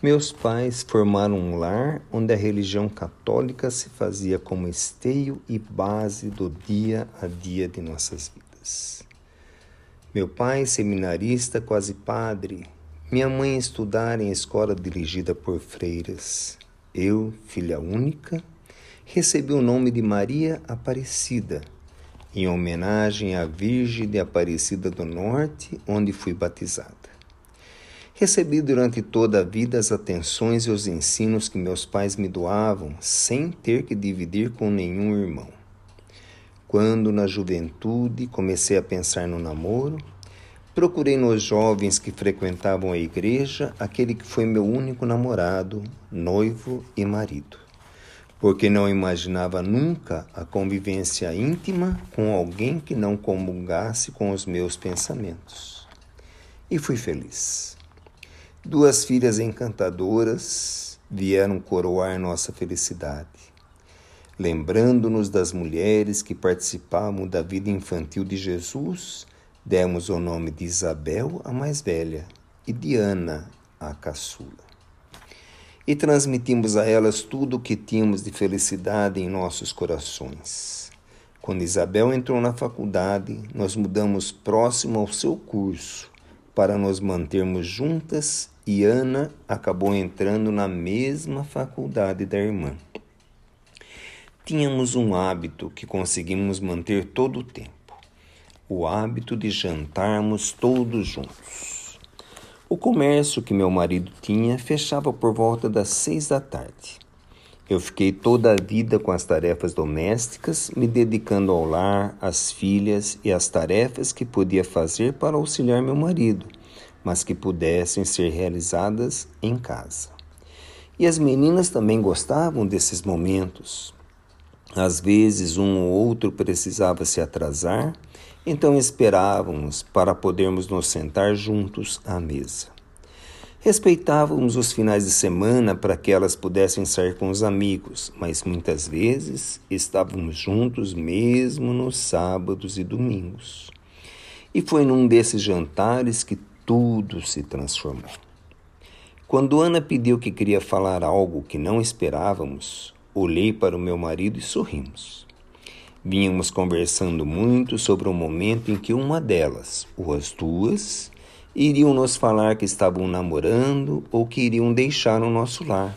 Meus pais formaram um lar onde a religião católica se fazia como esteio e base do dia a dia de nossas vidas. Meu pai, seminarista, quase padre, minha mãe estudar em escola dirigida por freiras. Eu, filha única, recebi o nome de Maria Aparecida, em homenagem à Virgem de Aparecida do Norte, onde fui batizada. Recebi durante toda a vida as atenções e os ensinos que meus pais me doavam, sem ter que dividir com nenhum irmão. Quando, na juventude, comecei a pensar no namoro, procurei nos jovens que frequentavam a igreja aquele que foi meu único namorado, noivo e marido, porque não imaginava nunca a convivência íntima com alguém que não comungasse com os meus pensamentos. E fui feliz. Duas filhas encantadoras vieram coroar nossa felicidade, lembrando-nos das mulheres que participavam da vida infantil de Jesus. Demos o nome de Isabel, a mais velha, e de Ana, a caçula. E transmitimos a elas tudo o que tínhamos de felicidade em nossos corações. Quando Isabel entrou na faculdade, nós mudamos próximo ao seu curso para nos mantermos juntas e Ana acabou entrando na mesma faculdade da irmã. Tínhamos um hábito que conseguimos manter todo o tempo: o hábito de jantarmos todos juntos. O comércio que meu marido tinha fechava por volta das seis da tarde. Eu fiquei toda a vida com as tarefas domésticas, me dedicando ao lar, às filhas e às tarefas que podia fazer para auxiliar meu marido, mas que pudessem ser realizadas em casa. E as meninas também gostavam desses momentos. Às vezes, um ou outro precisava se atrasar, então esperávamos para podermos nos sentar juntos à mesa. Respeitávamos os finais de semana para que elas pudessem sair com os amigos, mas muitas vezes estávamos juntos mesmo nos sábados e domingos. E foi num desses jantares que tudo se transformou. Quando Ana pediu que queria falar algo que não esperávamos, olhei para o meu marido e sorrimos. Vínhamos conversando muito sobre o momento em que uma delas, ou as duas, iriam nos falar que estavam namorando ou que iriam deixar o nosso lar.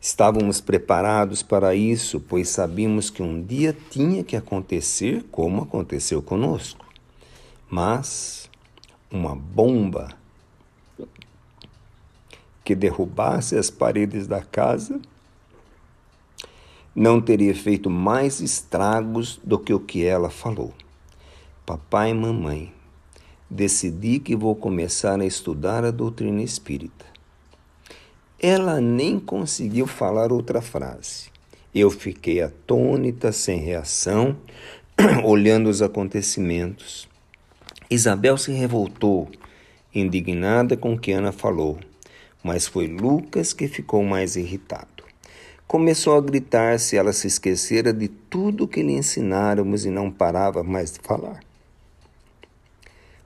Estávamos preparados para isso, pois sabíamos que um dia tinha que acontecer como aconteceu conosco. Mas uma bomba que derrubasse as paredes da casa não teria feito mais estragos do que o que ela falou. Papai e mamãe, decidi que vou começar a estudar a doutrina espírita. Ela nem conseguiu falar outra frase. Eu fiquei atônita, sem reação, olhando os acontecimentos. Isabel se revoltou, indignada com o que Ana falou, mas foi Lucas que ficou mais irritado. Começou a gritar se ela se esquecera de tudo que lhe ensináramos e não parava mais de falar.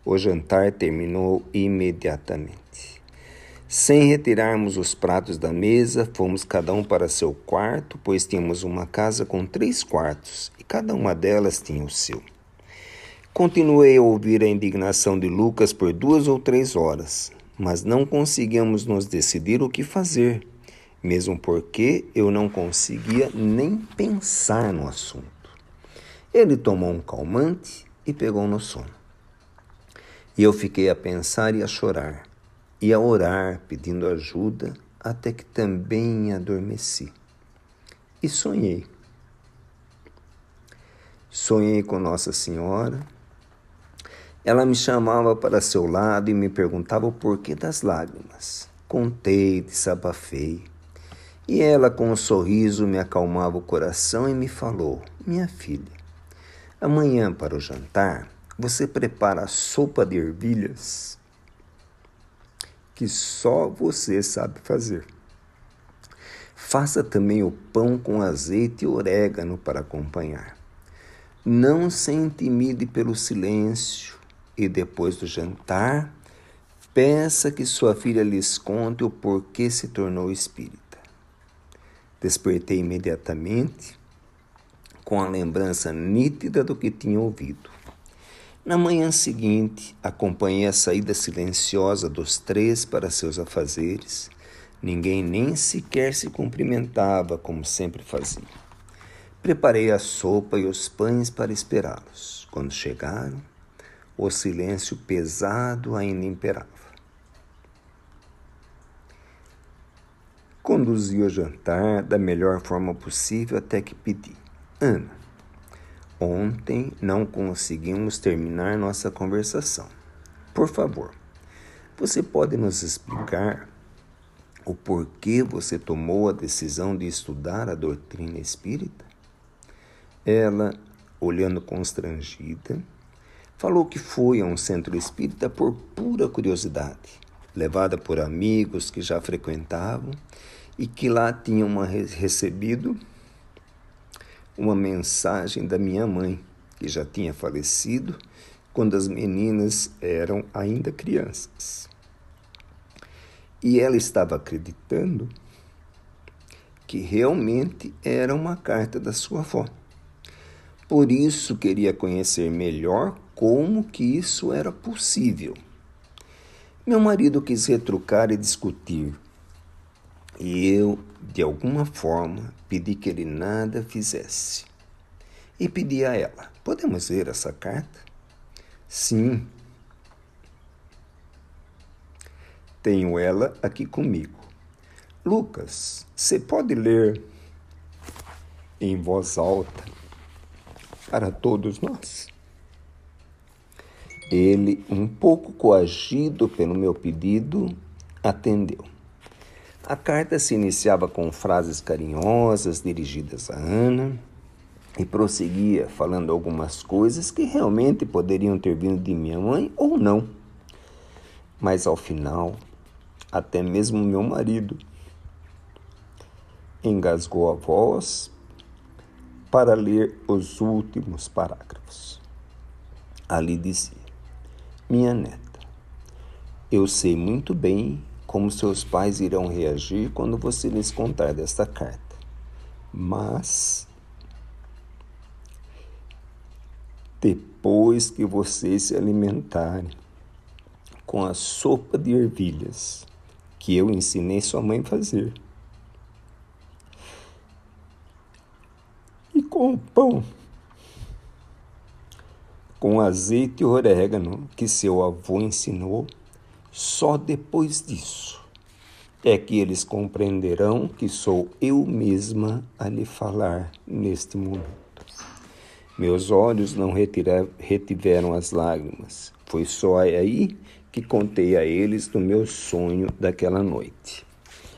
O jantar terminou imediatamente. Sem retirarmos os pratos da mesa, fomos cada um para seu quarto, pois tínhamos uma casa com três quartos e cada uma delas tinha o seu. Continuei a ouvir a indignação de Lucas por duas ou três horas, mas não conseguíamos nos decidir o que fazer, mesmo porque eu não conseguia nem pensar no assunto. Ele tomou um calmante e pegou no sono. E eu fiquei a pensar e a chorar, e a orar pedindo ajuda, até que também adormeci. E sonhei. Sonhei com Nossa Senhora. Ela me chamava para seu lado e me perguntava o porquê das lágrimas. Contei, desabafei. E ela, com um sorriso, me acalmava o coração e me falou: Minha filha, amanhã para o jantar você prepara a sopa de ervilhas que só você sabe fazer. Faça também o pão com azeite e orégano para acompanhar. Não se intimide pelo silêncio e depois do jantar, Peça que sua filha lhes conte o porquê se tornou espírita. Despertei imediatamente com a lembrança nítida do que tinha ouvido. Na manhã seguinte, acompanhei a saída silenciosa dos três para seus afazeres. Ninguém nem sequer se cumprimentava, como sempre fazia. Preparei a sopa e os pães para esperá-los. Quando chegaram, o silêncio pesado ainda imperava. Conduzi o jantar da melhor forma possível até que pedi. Ana, ontem não conseguimos terminar nossa conversação. Por favor, você pode nos explicar o porquê você tomou a decisão de estudar a doutrina espírita? Ela, olhando constrangida, falou que foi a um centro espírita por pura curiosidade, levada por amigos que já frequentavam e que lá tinham recebido uma mensagem da minha mãe, que já tinha falecido quando as meninas eram ainda crianças. E ela estava acreditando que realmente era uma carta da sua avó. Por isso queria conhecer melhor como que isso era possível. Meu marido quis retrucar e discutir, e eu, de alguma forma, pedi que ele nada fizesse. E pedi a ela: Podemos ver essa carta? Sim. Tenho ela aqui comigo. Lucas, você pode ler em voz alta para todos nós? Ele, um pouco coagido pelo meu pedido, atendeu. A carta se iniciava com frases carinhosas dirigidas a Ana e prosseguia falando algumas coisas que realmente poderiam ter vindo de minha mãe ou não. Mas ao final, até mesmo meu marido engasgou a voz para ler os últimos parágrafos. Ali dizia: Minha neta, eu sei muito bem como seus pais irão reagir quando você lhes contar desta carta. Mas depois que vocês se alimentarem com a sopa de ervilhas que eu ensinei sua mãe a fazer, com pão com azeite e orégano que seu avô ensinou, só depois disso é que eles compreenderão que sou eu mesma a lhe falar neste momento. Meus olhos não retiveram as lágrimas. Foi só aí que contei a eles do meu sonho daquela noite.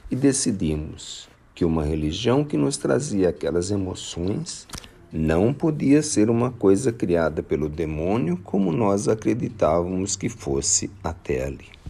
E decidimos que uma religião que nos trazia aquelas emoções não podia ser uma coisa criada pelo demônio como nós acreditávamos que fosse até ali.